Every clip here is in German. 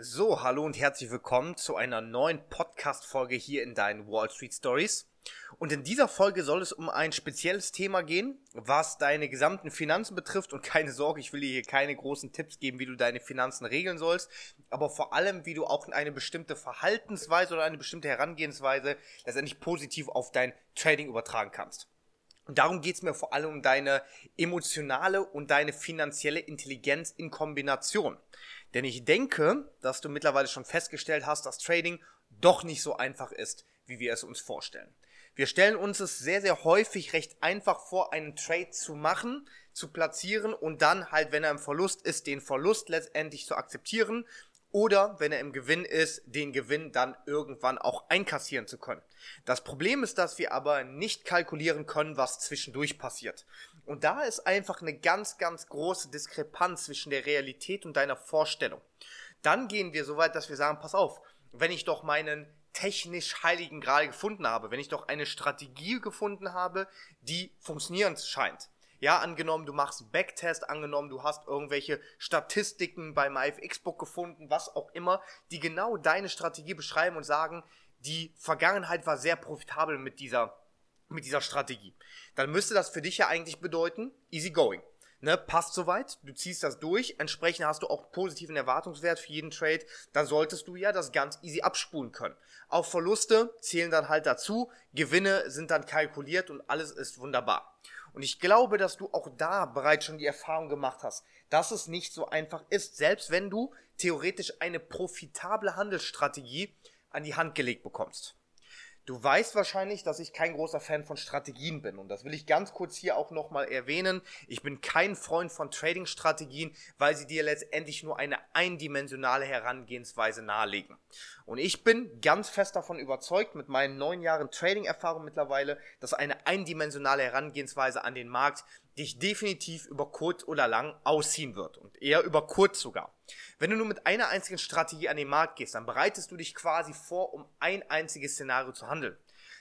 So, hallo und herzlich willkommen zu einer neuen Podcast-Folge hier in deinen Wall Street Stories. Und in dieser Folge soll es um ein spezielles Thema gehen, was deine gesamten Finanzen betrifft. Und keine Sorge, ich will dir hier keine großen Tipps geben, wie du deine Finanzen regeln sollst, aber vor allem, wie du auch eine bestimmte Verhaltensweise oder eine bestimmte Herangehensweise letztendlich positiv auf dein Trading übertragen kannst. Und darum geht es mir vor allem um deine emotionale und deine finanzielle Intelligenz in Kombination. Denn ich denke, dass du mittlerweile schon festgestellt hast, dass Trading doch nicht so einfach ist, wie wir es uns vorstellen. Wir stellen uns es sehr, sehr häufig recht einfach vor, einen Trade zu machen, zu platzieren und dann halt, wenn er im Verlust ist, den Verlust letztendlich zu akzeptieren oder wenn er im Gewinn ist, den Gewinn dann irgendwann auch einkassieren zu können. Das Problem ist, dass wir aber nicht kalkulieren können, was zwischendurch passiert. Und da ist einfach eine ganz, ganz große Diskrepanz zwischen der Realität und deiner Vorstellung. Dann gehen wir so weit, dass wir sagen, pass auf, wenn ich doch meinen technisch heiligen Gral gefunden habe, wenn ich doch eine Strategie gefunden habe, die funktionieren scheint, ja, angenommen, du machst einen Backtest, angenommen, du hast irgendwelche Statistiken beim IFX-Book gefunden, was auch immer, die genau deine Strategie beschreiben und sagen, die Vergangenheit war sehr profitabel mit dieser, mit dieser Strategie. Dann müsste das für dich ja eigentlich bedeuten, easy going. Ne, passt soweit, du ziehst das durch, entsprechend hast du auch positiven Erwartungswert für jeden Trade, dann solltest du ja das ganz easy abspulen können. Auch Verluste zählen dann halt dazu, Gewinne sind dann kalkuliert und alles ist wunderbar. Und ich glaube, dass du auch da bereits schon die Erfahrung gemacht hast, dass es nicht so einfach ist, selbst wenn du theoretisch eine profitable Handelsstrategie an die Hand gelegt bekommst. Du weißt wahrscheinlich, dass ich kein großer Fan von Strategien bin. Und das will ich ganz kurz hier auch nochmal erwähnen. Ich bin kein Freund von Trading-Strategien, weil sie dir letztendlich nur eine eindimensionale Herangehensweise nahelegen. Und ich bin ganz fest davon überzeugt, mit meinen neun Jahren Trading-Erfahrung mittlerweile, dass eine eindimensionale Herangehensweise an den Markt dich definitiv über kurz oder lang ausziehen wird. Und eher über kurz sogar. Wenn du nur mit einer einzigen Strategie an den Markt gehst, dann bereitest du dich quasi vor, um ein einziges Szenario zu handeln.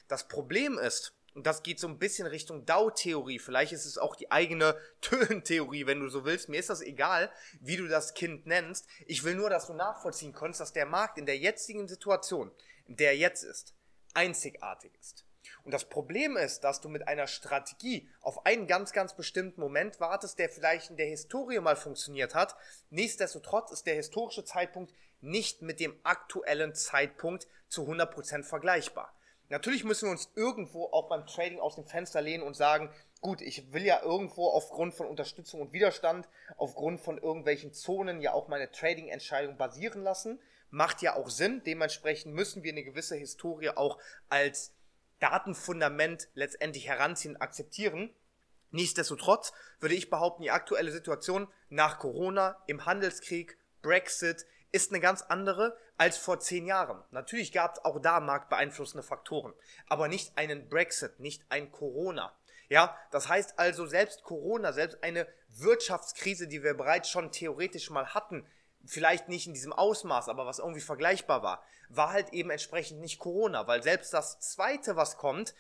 Das Problem ist, und das geht so ein bisschen Richtung Dow-Theorie. Vielleicht ist es auch die eigene Tönen-Theorie, wenn du so willst. Mir ist das egal, wie du das Kind nennst. Ich will nur, dass du nachvollziehen kannst, dass der Markt in der jetzigen Situation, in der er jetzt ist, einzigartig ist. Und das Problem ist, dass du mit einer Strategie auf einen ganz, ganz bestimmten Moment wartest, der vielleicht in der Historie mal funktioniert hat. Nichtsdestotrotz ist der historische Zeitpunkt nicht mit dem aktuellen Zeitpunkt zu 100% vergleichbar. Natürlich müssen wir uns irgendwo auch beim Trading aus dem Fenster lehnen und sagen, gut, ich will ja irgendwo aufgrund von Unterstützung und Widerstand, aufgrund von irgendwelchen Zonen ja auch meine Trading-Entscheidung basieren lassen. Macht ja auch Sinn. Dementsprechend müssen wir eine gewisse Historie auch als Datenfundament letztendlich heranziehen akzeptieren. Nichtsdestotrotz würde ich behaupten, die aktuelle Situation nach Corona, im Handelskrieg, Brexit ist eine ganz andere als vor zehn Jahren. Natürlich gab es auch da marktbeeinflussende Faktoren, aber nicht einen Brexit, nicht ein Corona. Ja, das heißt also, selbst Corona, selbst eine Wirtschaftskrise, die wir bereits schon theoretisch mal hatten, vielleicht nicht in diesem Ausmaß, aber was irgendwie vergleichbar war, war halt eben entsprechend nicht Corona, weil selbst das zweite, was kommt,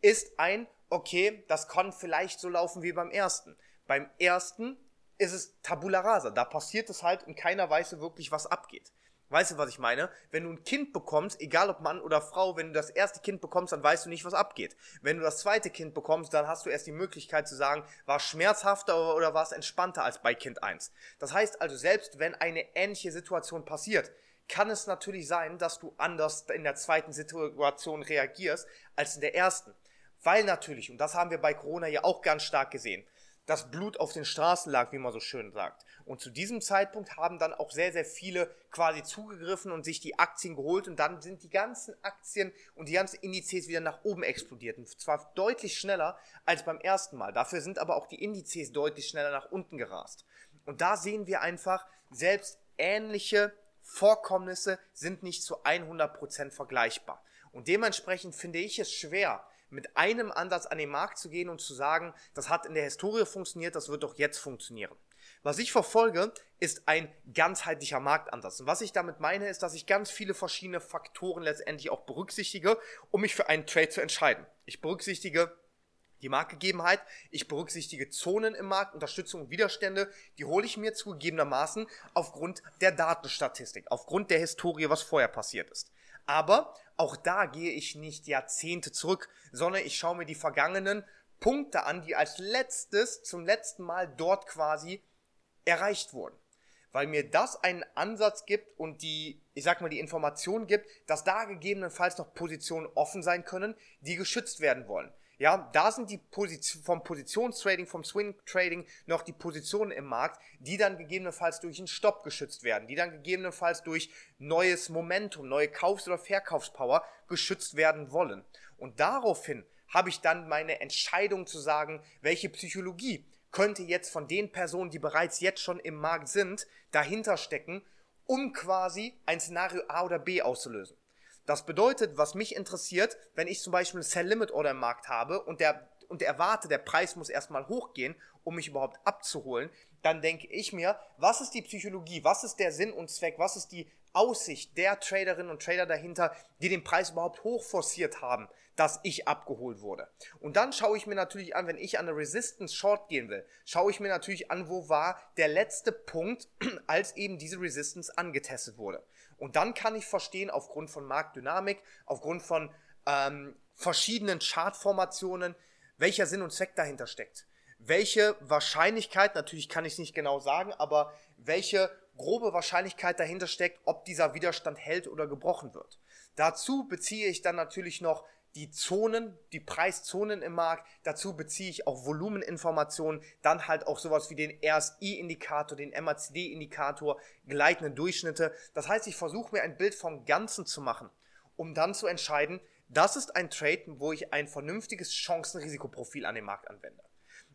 ist ein, okay, das kann vielleicht so laufen wie beim ersten. Beim ersten ist es tabula rasa, da passiert es halt und keiner weiß wirklich, was abgeht. Weißt du, was ich meine? Wenn du ein Kind bekommst, egal ob Mann oder Frau, wenn du das erste Kind bekommst, dann weißt du nicht, was abgeht. Wenn du das zweite Kind bekommst, dann hast du erst die Möglichkeit zu sagen, war es schmerzhafter oder war es entspannter als bei Kind 1. Das heißt also, selbst wenn eine ähnliche Situation passiert, kann es natürlich sein, dass du anders in der zweiten Situation reagierst als in der ersten. Weil natürlich, und das haben wir bei Corona ja auch ganz stark gesehen, das Blut auf den Straßen lag, wie man so schön sagt. Und zu diesem Zeitpunkt haben dann auch sehr, sehr viele quasi zugegriffen und sich die Aktien geholt und dann sind die ganzen Aktien und die ganzen Indizes wieder nach oben explodiert. Und zwar deutlich schneller als beim ersten Mal. Dafür sind aber auch die Indizes deutlich schneller nach unten gerast. Und da sehen wir einfach, selbst ähnliche Vorkommnisse sind nicht zu 100% vergleichbar. Und dementsprechend finde ich es schwer, mit einem Ansatz an den Markt zu gehen und zu sagen, das hat in der Historie funktioniert, das wird doch jetzt funktionieren. Was ich verfolge, ist ein ganzheitlicher Marktansatz. Und was ich damit meine, ist, dass ich ganz viele verschiedene Faktoren letztendlich auch berücksichtige, um mich für einen Trade zu entscheiden. Ich berücksichtige die Marktgegebenheit, ich berücksichtige Zonen im Markt, Unterstützung und Widerstände, die hole ich mir zugegebenermaßen aufgrund der Datenstatistik, aufgrund der Historie, was vorher passiert ist. Aber auch da gehe ich nicht Jahrzehnte zurück, sondern ich schaue mir die vergangenen Punkte an, die als letztes zum letzten Mal dort quasi erreicht wurden. Weil mir das einen Ansatz gibt und die, ich sag mal, die Information gibt, dass da gegebenenfalls noch Positionen offen sein können, die geschützt werden wollen. Ja, da sind die Position, vom Positionstrading, vom Swing Trading noch die Positionen im Markt, die dann gegebenenfalls durch einen Stopp geschützt werden, die dann gegebenenfalls durch neues Momentum, neue Kaufs- oder Verkaufspower geschützt werden wollen. Und daraufhin habe ich dann meine Entscheidung zu sagen, welche Psychologie könnte jetzt von den Personen, die bereits jetzt schon im Markt sind, dahinter stecken, um quasi ein Szenario A oder B auszulösen. Das bedeutet, was mich interessiert, wenn ich zum Beispiel eine Sell Limit Order im Markt habe und der und erwarte, der Preis muss erstmal hochgehen, um mich überhaupt abzuholen, dann denke ich mir, was ist die Psychologie, was ist der Sinn und Zweck, was ist die Aussicht der Traderinnen und Trader dahinter, die den Preis überhaupt hochforciert haben, dass ich abgeholt wurde. Und dann schaue ich mir natürlich an, wenn ich an eine Resistance Short gehen will, schaue ich mir natürlich an, wo war der letzte Punkt, als eben diese Resistance angetestet wurde. Und dann kann ich verstehen, aufgrund von Marktdynamik, aufgrund von ähm, verschiedenen Chartformationen, welcher Sinn und Zweck dahinter steckt. Welche Wahrscheinlichkeit, natürlich kann ich es nicht genau sagen, aber welche grobe Wahrscheinlichkeit dahinter steckt, ob dieser Widerstand hält oder gebrochen wird. Dazu beziehe ich dann natürlich noch die Zonen, die Preiszonen im Markt. Dazu beziehe ich auch Volumeninformationen, dann halt auch sowas wie den RSI-Indikator, den MACD-Indikator, gleitende Durchschnitte. Das heißt, ich versuche mir ein Bild vom Ganzen zu machen, um dann zu entscheiden, das ist ein Trade, wo ich ein vernünftiges Chancen-Risikoprofil an den Markt anwende.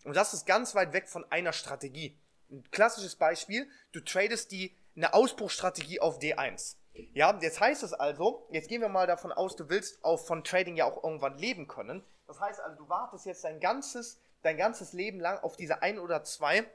Und das ist ganz weit weg von einer Strategie. Ein klassisches Beispiel, du tradest die, eine Ausbruchstrategie auf D1. Ja, jetzt heißt es also, jetzt gehen wir mal davon aus, du willst auch von Trading ja auch irgendwann leben können. Das heißt also, du wartest jetzt dein ganzes, dein ganzes Leben lang auf diese ein oder zwei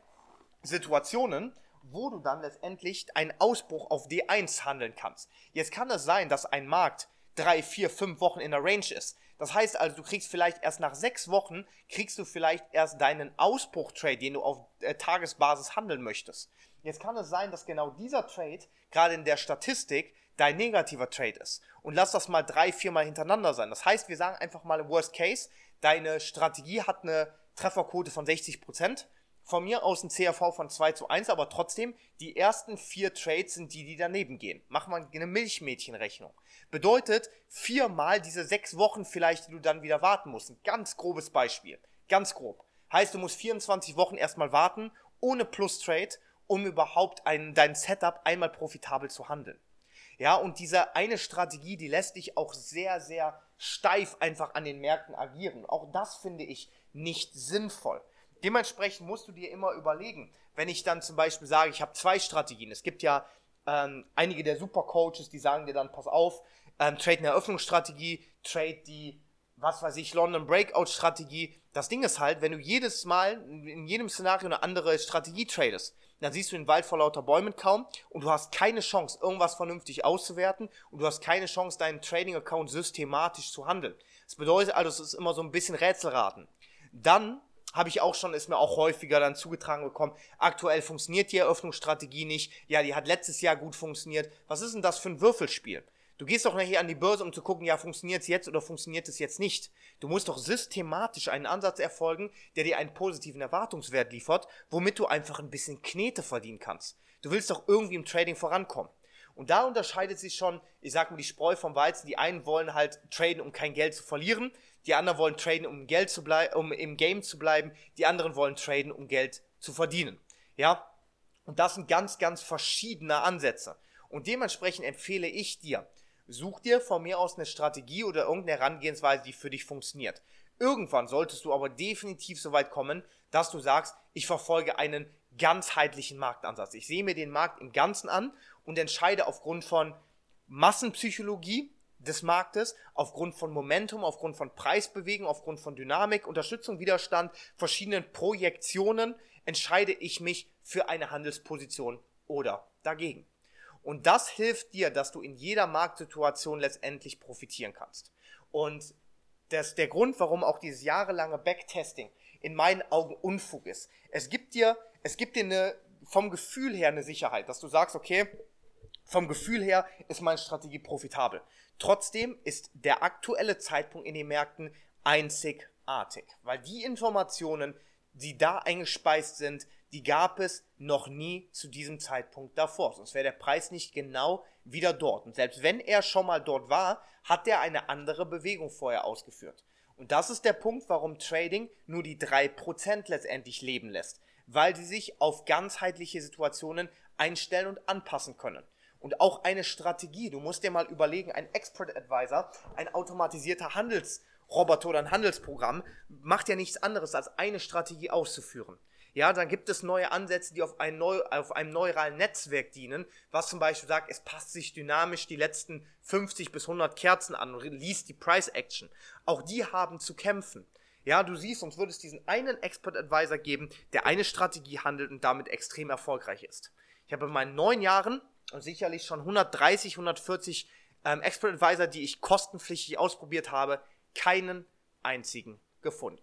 Situationen, wo du dann letztendlich einen Ausbruch auf D1 handeln kannst. Jetzt kann es sein, dass ein Markt drei, vier, fünf Wochen in der Range ist. Das heißt also, du kriegst vielleicht erst nach sechs Wochen, kriegst du vielleicht erst deinen Ausbruch-Trade, den du auf äh, Tagesbasis handeln möchtest. Jetzt kann es sein, dass genau dieser Trade gerade in der Statistik dein negativer Trade ist. Und lass das mal drei, vier Mal hintereinander sein. Das heißt, wir sagen einfach mal im Worst Case, deine Strategie hat eine Trefferquote von 60%. Von mir aus ein CRV von 2 zu 1, aber trotzdem, die ersten vier Trades sind die, die daneben gehen. Machen wir eine Milchmädchenrechnung. Bedeutet, viermal diese sechs Wochen vielleicht, die du dann wieder warten musst. Ein ganz grobes Beispiel. Ganz grob. Heißt, du musst 24 Wochen erstmal warten, ohne Plus-Trade um überhaupt ein, dein Setup einmal profitabel zu handeln. Ja, und diese eine Strategie, die lässt dich auch sehr, sehr steif einfach an den Märkten agieren. Auch das finde ich nicht sinnvoll. Dementsprechend musst du dir immer überlegen, wenn ich dann zum Beispiel sage, ich habe zwei Strategien. Es gibt ja ähm, einige der Supercoaches, die sagen dir dann, pass auf, ähm, trade eine Eröffnungsstrategie, trade die, was weiß ich, London Breakout Strategie. Das Ding ist halt, wenn du jedes Mal in jedem Szenario eine andere Strategie tradest, dann siehst du den Wald vor lauter Bäumen kaum und du hast keine Chance, irgendwas vernünftig auszuwerten und du hast keine Chance, deinen Trading-Account systematisch zu handeln. Das bedeutet also, es ist immer so ein bisschen Rätselraten. Dann habe ich auch schon, ist mir auch häufiger dann zugetragen bekommen, aktuell funktioniert die Eröffnungsstrategie nicht, ja, die hat letztes Jahr gut funktioniert. Was ist denn das für ein Würfelspiel? Du gehst doch nachher an die Börse, um zu gucken, ja, funktioniert es jetzt oder funktioniert es jetzt nicht. Du musst doch systematisch einen Ansatz erfolgen, der dir einen positiven Erwartungswert liefert, womit du einfach ein bisschen Knete verdienen kannst. Du willst doch irgendwie im Trading vorankommen. Und da unterscheidet sich schon, ich sag mal, die Spreu vom Weizen. Die einen wollen halt traden, um kein Geld zu verlieren. Die anderen wollen traden, um Geld zu um im Game zu bleiben. Die anderen wollen traden, um Geld zu verdienen. Ja? Und das sind ganz, ganz verschiedene Ansätze. Und dementsprechend empfehle ich dir, Such dir von mir aus eine Strategie oder irgendeine Herangehensweise, die für dich funktioniert. Irgendwann solltest du aber definitiv so weit kommen, dass du sagst, ich verfolge einen ganzheitlichen Marktansatz. Ich sehe mir den Markt im Ganzen an und entscheide aufgrund von Massenpsychologie des Marktes, aufgrund von Momentum, aufgrund von Preisbewegung, aufgrund von Dynamik, Unterstützung, Widerstand, verschiedenen Projektionen, entscheide ich mich für eine Handelsposition oder dagegen. Und das hilft dir, dass du in jeder Marktsituation letztendlich profitieren kannst. Und das, der Grund, warum auch dieses jahrelange Backtesting in meinen Augen Unfug ist. Es gibt dir, es gibt dir eine, vom Gefühl her eine Sicherheit, dass du sagst, okay, vom Gefühl her ist meine Strategie profitabel. Trotzdem ist der aktuelle Zeitpunkt in den Märkten einzigartig, weil die Informationen, die da eingespeist sind, die gab es noch nie zu diesem Zeitpunkt davor. Sonst wäre der Preis nicht genau wieder dort. Und selbst wenn er schon mal dort war, hat er eine andere Bewegung vorher ausgeführt. Und das ist der Punkt, warum Trading nur die 3% letztendlich leben lässt, weil sie sich auf ganzheitliche Situationen einstellen und anpassen können. Und auch eine Strategie, du musst dir mal überlegen, ein Expert Advisor, ein automatisierter Handelsroboter oder ein Handelsprogramm, macht ja nichts anderes, als eine Strategie auszuführen. Ja, dann gibt es neue Ansätze, die auf, ein neu, auf einem neuralen Netzwerk dienen, was zum Beispiel sagt, es passt sich dynamisch die letzten 50 bis 100 Kerzen an und liest die Price Action. Auch die haben zu kämpfen. Ja, du siehst, uns würde es diesen einen Expert Advisor geben, der eine Strategie handelt und damit extrem erfolgreich ist. Ich habe in meinen neun Jahren und sicherlich schon 130, 140 ähm, Expert Advisor, die ich kostenpflichtig ausprobiert habe, keinen einzigen gefunden.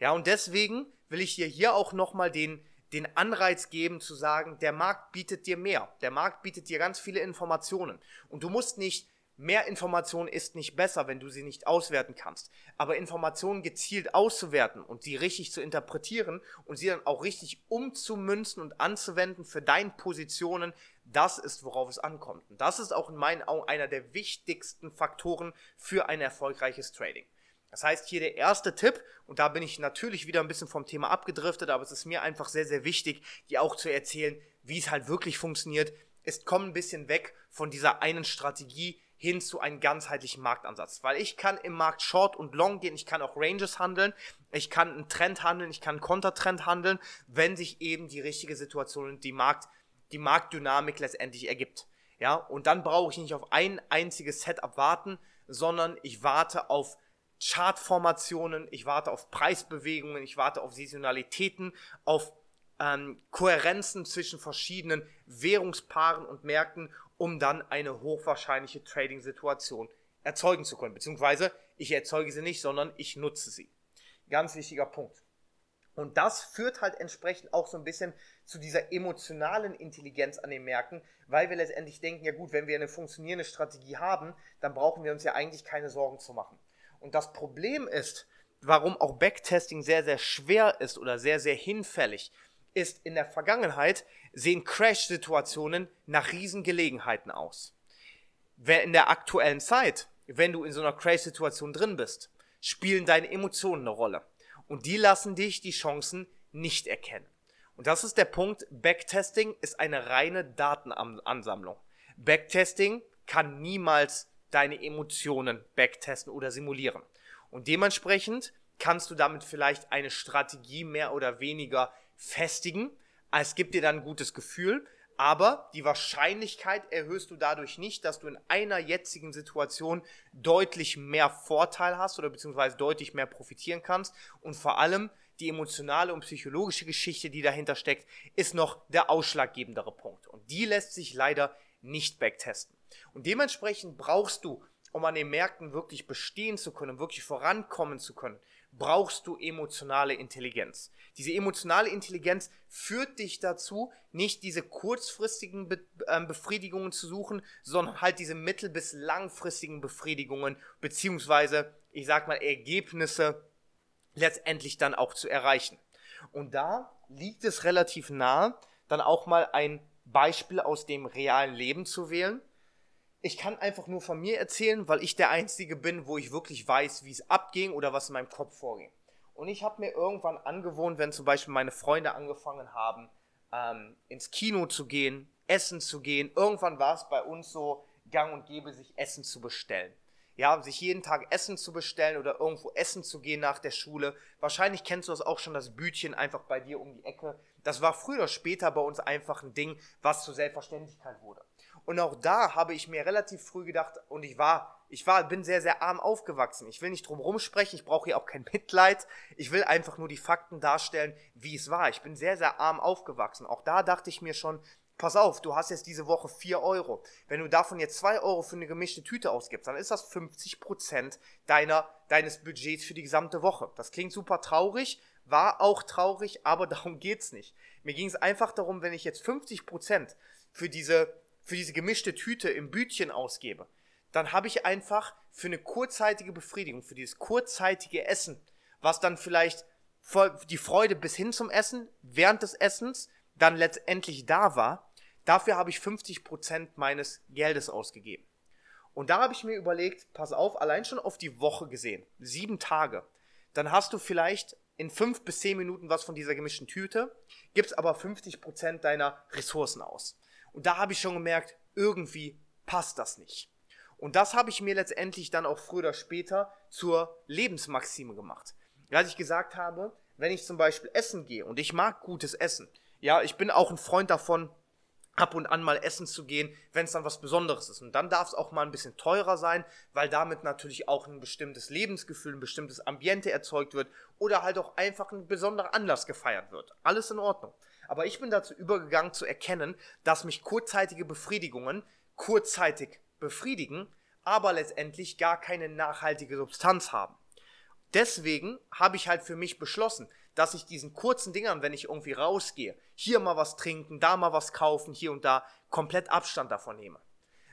Ja, und deswegen will ich dir hier auch nochmal den, den Anreiz geben zu sagen, der Markt bietet dir mehr. Der Markt bietet dir ganz viele Informationen. Und du musst nicht, mehr Informationen ist nicht besser, wenn du sie nicht auswerten kannst. Aber Informationen gezielt auszuwerten und sie richtig zu interpretieren und sie dann auch richtig umzumünzen und anzuwenden für deine Positionen, das ist, worauf es ankommt. Und das ist auch in meinen Augen einer der wichtigsten Faktoren für ein erfolgreiches Trading. Das heißt, hier der erste Tipp, und da bin ich natürlich wieder ein bisschen vom Thema abgedriftet, aber es ist mir einfach sehr, sehr wichtig, dir auch zu erzählen, wie es halt wirklich funktioniert, ist, komm ein bisschen weg von dieser einen Strategie hin zu einem ganzheitlichen Marktansatz. Weil ich kann im Markt Short und Long gehen, ich kann auch Ranges handeln, ich kann einen Trend handeln, ich kann einen Kontertrend handeln, wenn sich eben die richtige Situation und die Markt, die Marktdynamik letztendlich ergibt. Ja, und dann brauche ich nicht auf ein einziges Setup warten, sondern ich warte auf Chartformationen, ich warte auf Preisbewegungen, ich warte auf Saisonalitäten, auf ähm, Kohärenzen zwischen verschiedenen Währungspaaren und Märkten, um dann eine hochwahrscheinliche Trading-Situation erzeugen zu können. Beziehungsweise ich erzeuge sie nicht, sondern ich nutze sie. Ganz wichtiger Punkt. Und das führt halt entsprechend auch so ein bisschen zu dieser emotionalen Intelligenz an den Märkten, weil wir letztendlich denken, ja gut, wenn wir eine funktionierende Strategie haben, dann brauchen wir uns ja eigentlich keine Sorgen zu machen. Und das Problem ist, warum auch Backtesting sehr, sehr schwer ist oder sehr, sehr hinfällig, ist in der Vergangenheit sehen Crash-Situationen nach Riesengelegenheiten aus. In der aktuellen Zeit, wenn du in so einer Crash-Situation drin bist, spielen deine Emotionen eine Rolle. Und die lassen dich die Chancen nicht erkennen. Und das ist der Punkt, Backtesting ist eine reine Datenansammlung. Backtesting kann niemals deine Emotionen backtesten oder simulieren. Und dementsprechend kannst du damit vielleicht eine Strategie mehr oder weniger festigen. Es gibt dir dann ein gutes Gefühl, aber die Wahrscheinlichkeit erhöhst du dadurch nicht, dass du in einer jetzigen Situation deutlich mehr Vorteil hast oder beziehungsweise deutlich mehr profitieren kannst. Und vor allem die emotionale und psychologische Geschichte, die dahinter steckt, ist noch der ausschlaggebendere Punkt. Und die lässt sich leider nicht backtesten. Und dementsprechend brauchst du, um an den Märkten wirklich bestehen zu können, wirklich vorankommen zu können, brauchst du emotionale Intelligenz. Diese emotionale Intelligenz führt dich dazu, nicht diese kurzfristigen Be äh, Befriedigungen zu suchen, sondern halt diese mittel- bis langfristigen Befriedigungen, beziehungsweise, ich sag mal, Ergebnisse letztendlich dann auch zu erreichen. Und da liegt es relativ nah, dann auch mal ein Beispiel aus dem realen Leben zu wählen ich kann einfach nur von mir erzählen, weil ich der Einzige bin, wo ich wirklich weiß, wie es abging oder was in meinem Kopf vorging. Und ich habe mir irgendwann angewohnt, wenn zum Beispiel meine Freunde angefangen haben, ähm, ins Kino zu gehen, essen zu gehen. Irgendwann war es bei uns so gang und gäbe, sich Essen zu bestellen. Ja, sich jeden Tag Essen zu bestellen oder irgendwo essen zu gehen nach der Schule. Wahrscheinlich kennst du das auch schon, das Bütchen einfach bei dir um die Ecke. Das war früher oder später bei uns einfach ein Ding, was zur Selbstverständlichkeit wurde. Und auch da habe ich mir relativ früh gedacht, und ich war, ich war, bin sehr, sehr arm aufgewachsen. Ich will nicht drum rumsprechen, ich brauche hier auch kein Mitleid. Ich will einfach nur die Fakten darstellen, wie es war. Ich bin sehr, sehr arm aufgewachsen. Auch da dachte ich mir schon, pass auf, du hast jetzt diese Woche 4 Euro. Wenn du davon jetzt 2 Euro für eine gemischte Tüte ausgibst, dann ist das 50% deiner, deines Budgets für die gesamte Woche. Das klingt super traurig, war auch traurig, aber darum geht's nicht. Mir ging es einfach darum, wenn ich jetzt 50% für diese, für diese gemischte Tüte im Bütchen ausgebe, dann habe ich einfach für eine kurzzeitige Befriedigung, für dieses kurzzeitige Essen, was dann vielleicht die Freude bis hin zum Essen, während des Essens, dann letztendlich da war, Dafür habe ich 50% meines Geldes ausgegeben. Und da habe ich mir überlegt, pass auf, allein schon auf die Woche gesehen, sieben Tage, dann hast du vielleicht in fünf bis zehn Minuten was von dieser gemischten Tüte, gibst aber 50% deiner Ressourcen aus. Und da habe ich schon gemerkt, irgendwie passt das nicht. Und das habe ich mir letztendlich dann auch früher oder später zur Lebensmaxime gemacht. Als ich gesagt habe, wenn ich zum Beispiel essen gehe und ich mag gutes Essen, ja, ich bin auch ein Freund davon, ab und an mal essen zu gehen, wenn es dann was Besonderes ist. Und dann darf es auch mal ein bisschen teurer sein, weil damit natürlich auch ein bestimmtes Lebensgefühl, ein bestimmtes Ambiente erzeugt wird oder halt auch einfach ein besonderer Anlass gefeiert wird. Alles in Ordnung. Aber ich bin dazu übergegangen zu erkennen, dass mich kurzzeitige Befriedigungen kurzzeitig befriedigen, aber letztendlich gar keine nachhaltige Substanz haben. Deswegen habe ich halt für mich beschlossen, dass ich diesen kurzen Dingern, wenn ich irgendwie rausgehe, hier mal was trinken, da mal was kaufen, hier und da, komplett Abstand davon nehme.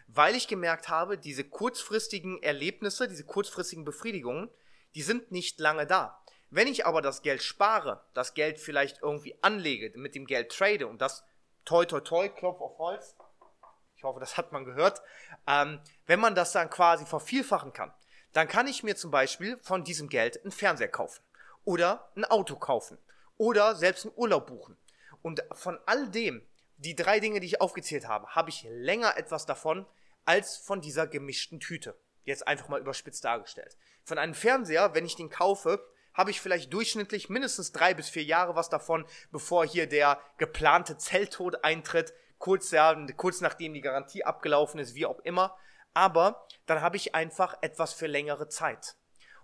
Weil ich gemerkt habe, diese kurzfristigen Erlebnisse, diese kurzfristigen Befriedigungen, die sind nicht lange da. Wenn ich aber das Geld spare, das Geld vielleicht irgendwie anlege, mit dem Geld trade und das toi toi toi, Klopf auf Holz, ich hoffe, das hat man gehört, ähm, wenn man das dann quasi vervielfachen kann, dann kann ich mir zum Beispiel von diesem Geld einen Fernseher kaufen oder ein Auto kaufen oder selbst einen Urlaub buchen. Und von all dem, die drei Dinge, die ich aufgezählt habe, habe ich länger etwas davon als von dieser gemischten Tüte. Jetzt einfach mal überspitzt dargestellt. Von einem Fernseher, wenn ich den kaufe, habe ich vielleicht durchschnittlich mindestens drei bis vier Jahre was davon, bevor hier der geplante Zelltod eintritt, kurz, ja, kurz nachdem die Garantie abgelaufen ist, wie auch immer. Aber dann habe ich einfach etwas für längere Zeit.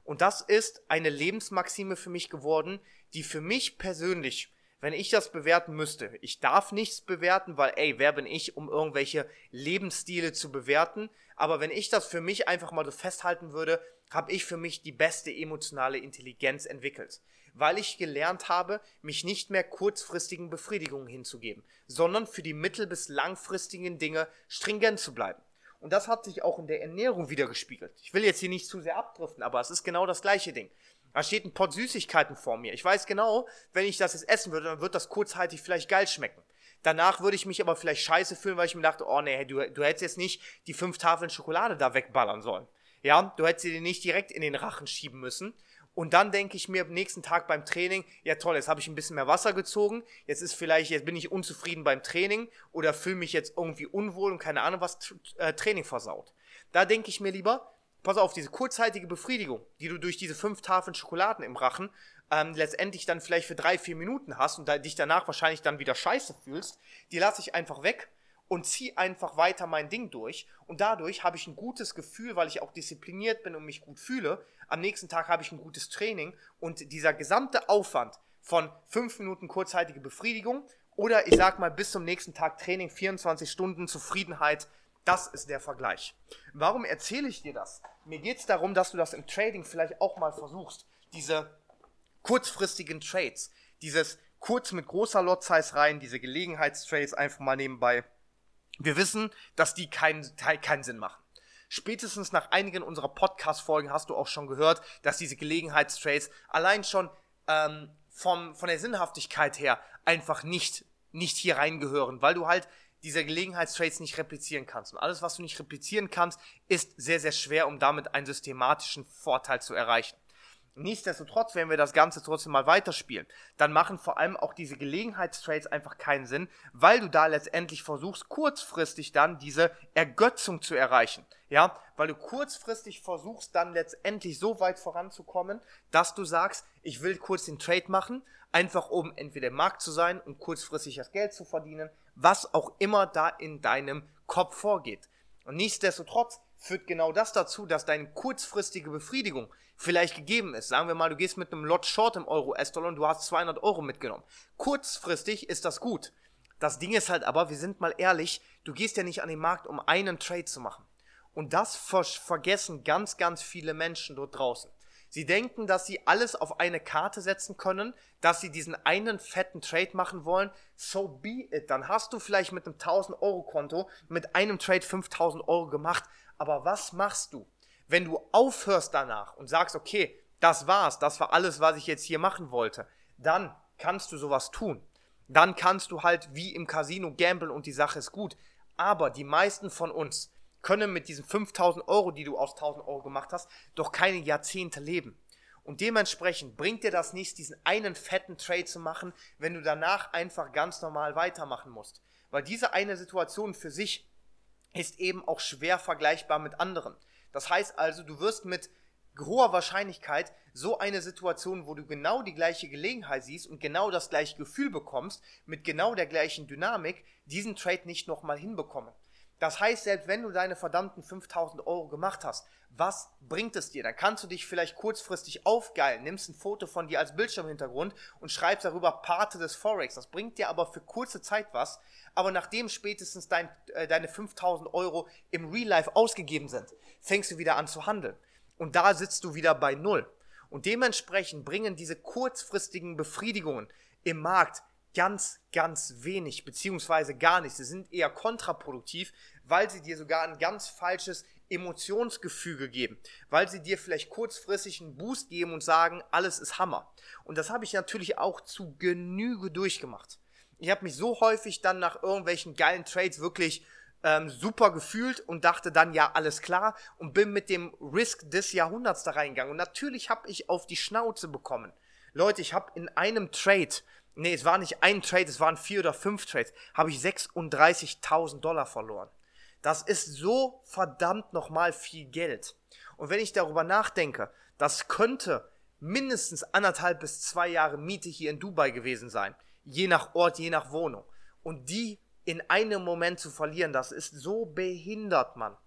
Und das ist eine Lebensmaxime für mich geworden, die für mich persönlich, wenn ich das bewerten müsste, ich darf nichts bewerten, weil, ey, wer bin ich, um irgendwelche Lebensstile zu bewerten? Aber wenn ich das für mich einfach mal so festhalten würde, habe ich für mich die beste emotionale Intelligenz entwickelt. Weil ich gelernt habe, mich nicht mehr kurzfristigen Befriedigungen hinzugeben, sondern für die mittel- bis langfristigen Dinge stringent zu bleiben. Und das hat sich auch in der Ernährung wieder gespiegelt. Ich will jetzt hier nicht zu sehr abdriften, aber es ist genau das gleiche Ding. Da steht ein Pott Süßigkeiten vor mir. Ich weiß genau, wenn ich das jetzt essen würde, dann wird das kurzzeitig vielleicht geil schmecken. Danach würde ich mich aber vielleicht scheiße fühlen, weil ich mir dachte, oh nee, du, du hättest jetzt nicht die fünf Tafeln Schokolade da wegballern sollen. Ja, du hättest sie dir nicht direkt in den Rachen schieben müssen. Und dann denke ich mir am nächsten Tag beim Training, ja toll, jetzt habe ich ein bisschen mehr Wasser gezogen, jetzt ist vielleicht, jetzt bin ich unzufrieden beim Training oder fühle mich jetzt irgendwie unwohl und keine Ahnung was äh, Training versaut. Da denke ich mir lieber, pass auf, diese kurzzeitige Befriedigung, die du durch diese fünf Tafeln Schokoladen im Rachen ähm, letztendlich dann vielleicht für drei, vier Minuten hast und da, dich danach wahrscheinlich dann wieder scheiße fühlst, die lasse ich einfach weg und ziehe einfach weiter mein Ding durch. Und dadurch habe ich ein gutes Gefühl, weil ich auch diszipliniert bin und mich gut fühle. Am nächsten Tag habe ich ein gutes Training und dieser gesamte Aufwand von fünf Minuten kurzzeitige Befriedigung oder ich sag mal bis zum nächsten Tag Training, 24 Stunden Zufriedenheit, das ist der Vergleich. Warum erzähle ich dir das? Mir geht es darum, dass du das im Trading vielleicht auch mal versuchst. Diese kurzfristigen Trades, dieses kurz mit großer Lot Size rein, diese Gelegenheitstrades einfach mal nebenbei wir wissen, dass die keinen, keinen Sinn machen. Spätestens nach einigen unserer Podcast-Folgen hast du auch schon gehört, dass diese Gelegenheitstrades allein schon ähm, vom, von der Sinnhaftigkeit her einfach nicht, nicht hier reingehören, weil du halt diese Gelegenheitstrades nicht replizieren kannst. Und alles, was du nicht replizieren kannst, ist sehr, sehr schwer, um damit einen systematischen Vorteil zu erreichen. Nichtsdestotrotz, wenn wir das Ganze trotzdem mal weiterspielen, dann machen vor allem auch diese Gelegenheitstrades einfach keinen Sinn, weil du da letztendlich versuchst, kurzfristig dann diese Ergötzung zu erreichen. Ja, weil du kurzfristig versuchst, dann letztendlich so weit voranzukommen, dass du sagst, ich will kurz den Trade machen, einfach um entweder im Markt zu sein und kurzfristig das Geld zu verdienen, was auch immer da in deinem Kopf vorgeht. Und nichtsdestotrotz führt genau das dazu, dass deine kurzfristige Befriedigung vielleicht gegeben ist. Sagen wir mal, du gehst mit einem Lot Short im Euro S-Dollar und du hast 200 Euro mitgenommen. Kurzfristig ist das gut. Das Ding ist halt aber, wir sind mal ehrlich, du gehst ja nicht an den Markt, um einen Trade zu machen. Und das ver vergessen ganz, ganz viele Menschen dort draußen. Sie denken, dass sie alles auf eine Karte setzen können, dass sie diesen einen fetten Trade machen wollen. So be it. Dann hast du vielleicht mit einem 1000 Euro Konto mit einem Trade 5000 Euro gemacht. Aber was machst du, wenn du aufhörst danach und sagst, okay, das war's, das war alles, was ich jetzt hier machen wollte? Dann kannst du sowas tun. Dann kannst du halt wie im Casino gamblen und die Sache ist gut. Aber die meisten von uns, können mit diesen 5000 Euro, die du aus 1000 Euro gemacht hast, doch keine Jahrzehnte leben. Und dementsprechend bringt dir das nichts, diesen einen fetten Trade zu machen, wenn du danach einfach ganz normal weitermachen musst. Weil diese eine Situation für sich ist eben auch schwer vergleichbar mit anderen. Das heißt also, du wirst mit hoher Wahrscheinlichkeit so eine Situation, wo du genau die gleiche Gelegenheit siehst und genau das gleiche Gefühl bekommst, mit genau der gleichen Dynamik, diesen Trade nicht nochmal hinbekommen. Das heißt, selbst wenn du deine verdammten 5000 Euro gemacht hast, was bringt es dir? Dann kannst du dich vielleicht kurzfristig aufgeilen, nimmst ein Foto von dir als Bildschirmhintergrund und schreibst darüber Parte des Forex. Das bringt dir aber für kurze Zeit was. Aber nachdem spätestens dein, äh, deine 5000 Euro im Real Life ausgegeben sind, fängst du wieder an zu handeln. Und da sitzt du wieder bei Null. Und dementsprechend bringen diese kurzfristigen Befriedigungen im Markt ganz, ganz wenig, beziehungsweise gar nichts. Sie sind eher kontraproduktiv, weil sie dir sogar ein ganz falsches Emotionsgefüge geben, weil sie dir vielleicht kurzfristig einen Boost geben und sagen, alles ist Hammer. Und das habe ich natürlich auch zu Genüge durchgemacht. Ich habe mich so häufig dann nach irgendwelchen geilen Trades wirklich ähm, super gefühlt und dachte dann, ja, alles klar und bin mit dem Risk des Jahrhunderts da reingegangen. Und natürlich habe ich auf die Schnauze bekommen. Leute, ich habe in einem Trade, nee, es war nicht ein Trade, es waren vier oder fünf Trades, habe ich 36.000 Dollar verloren. Das ist so verdammt nochmal viel Geld. Und wenn ich darüber nachdenke, das könnte mindestens anderthalb bis zwei Jahre Miete hier in Dubai gewesen sein. Je nach Ort, je nach Wohnung. Und die in einem Moment zu verlieren, das ist so behindert, Mann.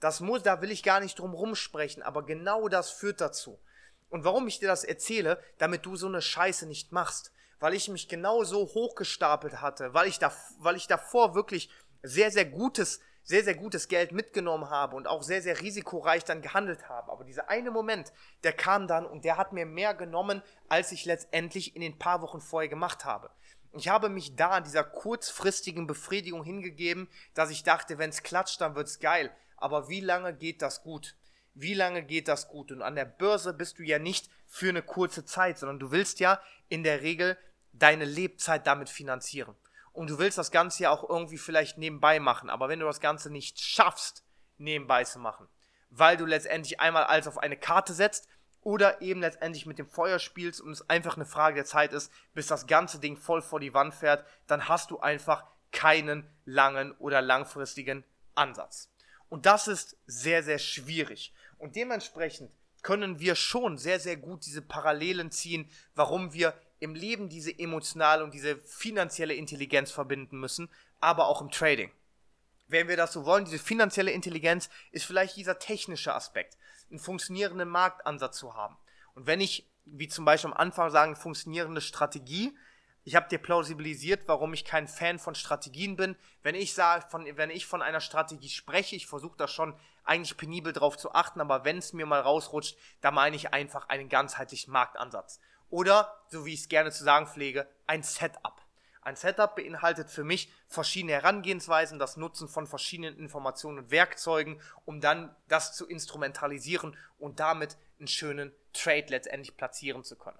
Das muss, da will ich gar nicht drum rumsprechen, aber genau das führt dazu. Und warum ich dir das erzähle, damit du so eine Scheiße nicht machst. Weil ich mich genau so hochgestapelt hatte, weil ich, da, weil ich davor wirklich sehr, sehr gutes sehr, sehr gutes Geld mitgenommen habe und auch sehr, sehr risikoreich dann gehandelt habe. Aber dieser eine Moment, der kam dann und der hat mir mehr genommen, als ich letztendlich in den paar Wochen vorher gemacht habe. Ich habe mich da an dieser kurzfristigen Befriedigung hingegeben, dass ich dachte, wenn es klatscht, dann wird's geil. Aber wie lange geht das gut? Wie lange geht das gut? Und an der Börse bist du ja nicht für eine kurze Zeit, sondern du willst ja in der Regel deine Lebzeit damit finanzieren und du willst das Ganze ja auch irgendwie vielleicht nebenbei machen, aber wenn du das Ganze nicht schaffst, nebenbei zu machen, weil du letztendlich einmal alles auf eine Karte setzt oder eben letztendlich mit dem Feuer spielst und es einfach eine Frage der Zeit ist, bis das ganze Ding voll vor die Wand fährt, dann hast du einfach keinen langen oder langfristigen Ansatz. Und das ist sehr, sehr schwierig. Und dementsprechend können wir schon sehr, sehr gut diese Parallelen ziehen, warum wir im Leben diese emotionale und diese finanzielle Intelligenz verbinden müssen, aber auch im Trading. Wenn wir das so wollen, diese finanzielle Intelligenz ist vielleicht dieser technische Aspekt, einen funktionierenden Marktansatz zu haben. Und wenn ich, wie zum Beispiel am Anfang sagen, funktionierende Strategie, ich habe dir plausibilisiert, warum ich kein Fan von Strategien bin. Wenn ich sage, von, wenn ich von einer Strategie spreche, ich versuche da schon eigentlich penibel drauf zu achten, aber wenn es mir mal rausrutscht, da meine ich einfach einen ganzheitlichen Marktansatz. Oder, so wie ich es gerne zu sagen pflege, ein Setup. Ein Setup beinhaltet für mich verschiedene Herangehensweisen, das Nutzen von verschiedenen Informationen und Werkzeugen, um dann das zu instrumentalisieren und damit einen schönen Trade letztendlich platzieren zu können.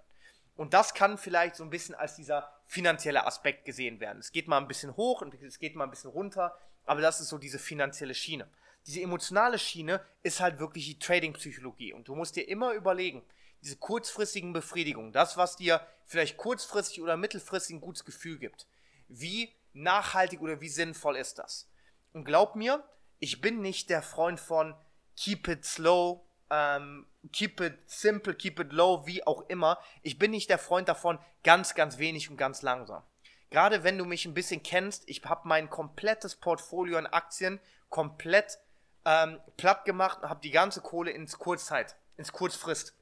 Und das kann vielleicht so ein bisschen als dieser finanzielle Aspekt gesehen werden. Es geht mal ein bisschen hoch und es geht mal ein bisschen runter, aber das ist so diese finanzielle Schiene. Diese emotionale Schiene ist halt wirklich die Trading-Psychologie. Und du musst dir immer überlegen, diese kurzfristigen Befriedigungen, das, was dir vielleicht kurzfristig oder mittelfristig ein gutes Gefühl gibt, wie nachhaltig oder wie sinnvoll ist das? Und glaub mir, ich bin nicht der Freund von keep it slow, ähm, keep it simple, keep it low, wie auch immer. Ich bin nicht der Freund davon, ganz, ganz wenig und ganz langsam. Gerade wenn du mich ein bisschen kennst, ich habe mein komplettes Portfolio an Aktien komplett ähm, platt gemacht und habe die ganze Kohle ins Kurzzeit, ins Kurzfrist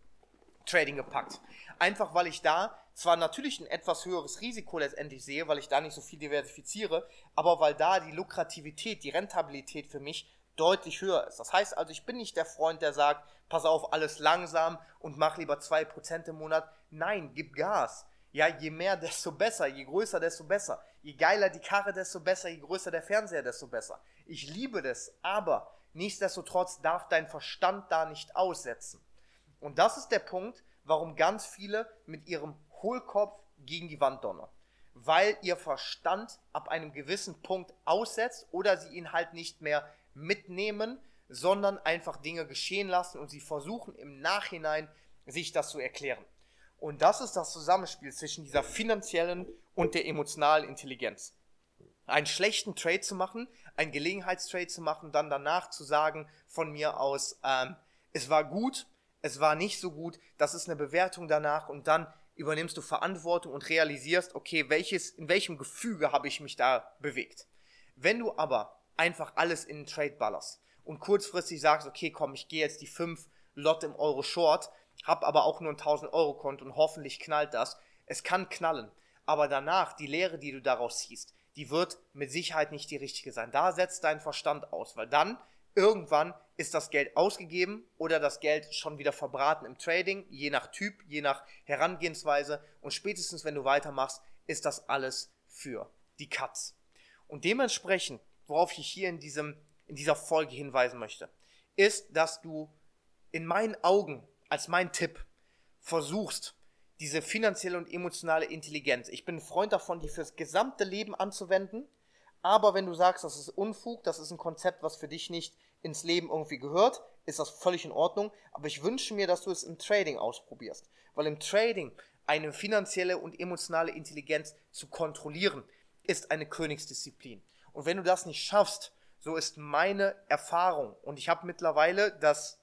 Trading gepackt. Einfach weil ich da zwar natürlich ein etwas höheres Risiko letztendlich sehe, weil ich da nicht so viel diversifiziere, aber weil da die Lukrativität, die Rentabilität für mich deutlich höher ist. Das heißt also, ich bin nicht der Freund, der sagt, pass auf, alles langsam und mach lieber 2% im Monat. Nein, gib Gas. Ja, je mehr, desto besser. Je größer, desto besser. Je geiler die Karre, desto besser. Je größer der Fernseher, desto besser. Ich liebe das, aber nichtsdestotrotz darf dein Verstand da nicht aussetzen. Und das ist der Punkt, warum ganz viele mit ihrem Hohlkopf gegen die Wand donnern. Weil ihr Verstand ab einem gewissen Punkt aussetzt oder sie ihn halt nicht mehr mitnehmen, sondern einfach Dinge geschehen lassen und sie versuchen im Nachhinein sich das zu erklären. Und das ist das Zusammenspiel zwischen dieser finanziellen und der emotionalen Intelligenz. Einen schlechten Trade zu machen, einen Gelegenheitstrade zu machen, dann danach zu sagen von mir aus, ähm, es war gut, es war nicht so gut, das ist eine Bewertung danach und dann übernimmst du Verantwortung und realisierst, okay, welches, in welchem Gefüge habe ich mich da bewegt. Wenn du aber einfach alles in den Trade ballerst und kurzfristig sagst, okay, komm, ich gehe jetzt die 5 Lot im Euro Short, hab aber auch nur ein 1000 Euro Konto und hoffentlich knallt das. Es kann knallen, aber danach die Lehre, die du daraus ziehst, die wird mit Sicherheit nicht die richtige sein. Da setzt dein Verstand aus, weil dann irgendwann ist das Geld ausgegeben oder das Geld schon wieder verbraten im Trading, je nach Typ, je nach Herangehensweise und spätestens wenn du weitermachst, ist das alles für die Katz. Und dementsprechend, worauf ich hier in diesem in dieser Folge hinweisen möchte, ist, dass du in meinen Augen als mein Tipp versuchst, diese finanzielle und emotionale Intelligenz. Ich bin ein Freund davon, die fürs gesamte Leben anzuwenden. Aber wenn du sagst, das ist Unfug, das ist ein Konzept, was für dich nicht ins Leben irgendwie gehört, ist das völlig in Ordnung. Aber ich wünsche mir, dass du es im Trading ausprobierst. Weil im Trading eine finanzielle und emotionale Intelligenz zu kontrollieren, ist eine Königsdisziplin. Und wenn du das nicht schaffst, so ist meine Erfahrung. Und ich habe mittlerweile das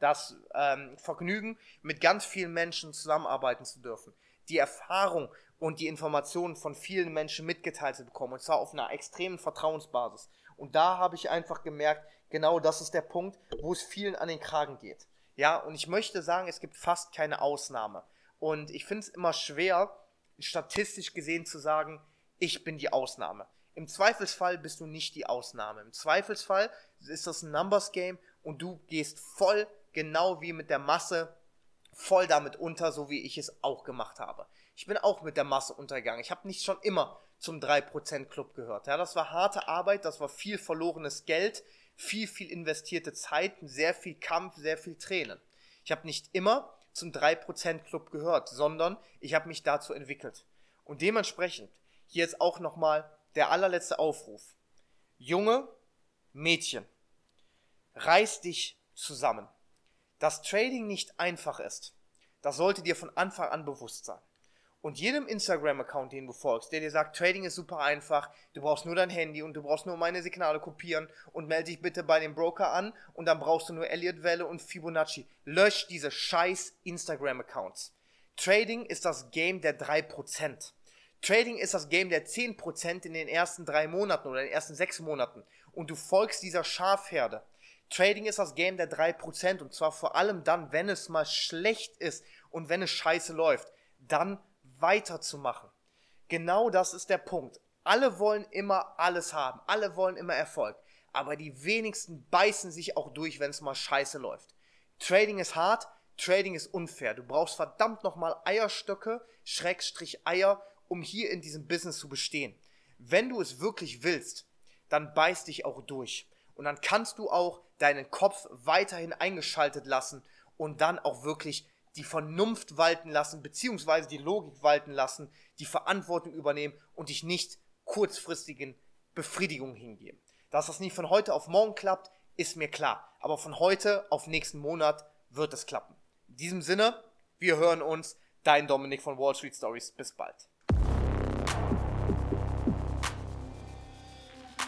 das ähm, Vergnügen, mit ganz vielen Menschen zusammenarbeiten zu dürfen. Die Erfahrung und die Informationen von vielen Menschen mitgeteilt zu bekommen. Und zwar auf einer extremen Vertrauensbasis. Und da habe ich einfach gemerkt, genau das ist der Punkt, wo es vielen an den Kragen geht. Ja, und ich möchte sagen, es gibt fast keine Ausnahme. Und ich finde es immer schwer, statistisch gesehen zu sagen, ich bin die Ausnahme. Im Zweifelsfall bist du nicht die Ausnahme. Im Zweifelsfall ist das ein Numbers Game und du gehst voll genau wie mit der Masse voll damit unter, so wie ich es auch gemacht habe. Ich bin auch mit der Masse untergegangen. Ich habe nicht schon immer zum 3% Club gehört. Ja, das war harte Arbeit, das war viel verlorenes Geld, viel, viel investierte Zeit, sehr viel Kampf, sehr viel Tränen. Ich habe nicht immer zum 3% Club gehört, sondern ich habe mich dazu entwickelt. Und dementsprechend, hier ist auch nochmal der allerletzte Aufruf. Junge Mädchen, reiß dich zusammen. Dass Trading nicht einfach ist, das sollte dir von Anfang an bewusst sein. Und jedem Instagram-Account, den du folgst, der dir sagt, Trading ist super einfach, du brauchst nur dein Handy und du brauchst nur meine Signale kopieren und melde dich bitte bei dem Broker an und dann brauchst du nur Elliott-Welle und Fibonacci. Lösch diese scheiß Instagram-Accounts. Trading ist das Game der 3%. Trading ist das Game der 10% in den ersten drei Monaten oder in den ersten sechs Monaten. Und du folgst dieser Schafherde. Trading ist das Game der 3% und zwar vor allem dann, wenn es mal schlecht ist und wenn es scheiße läuft, dann weiterzumachen. Genau das ist der Punkt. Alle wollen immer alles haben, alle wollen immer Erfolg, aber die wenigsten beißen sich auch durch, wenn es mal scheiße läuft. Trading ist hart, Trading ist unfair. Du brauchst verdammt nochmal Eierstöcke, Schrägstrich Eier, um hier in diesem Business zu bestehen. Wenn du es wirklich willst, dann beiß dich auch durch. Und dann kannst du auch deinen Kopf weiterhin eingeschaltet lassen und dann auch wirklich die Vernunft walten lassen, beziehungsweise die Logik walten lassen, die Verantwortung übernehmen und dich nicht kurzfristigen Befriedigungen hingeben. Dass das nicht von heute auf morgen klappt, ist mir klar. Aber von heute auf nächsten Monat wird es klappen. In diesem Sinne, wir hören uns. Dein Dominik von Wall Street Stories. Bis bald.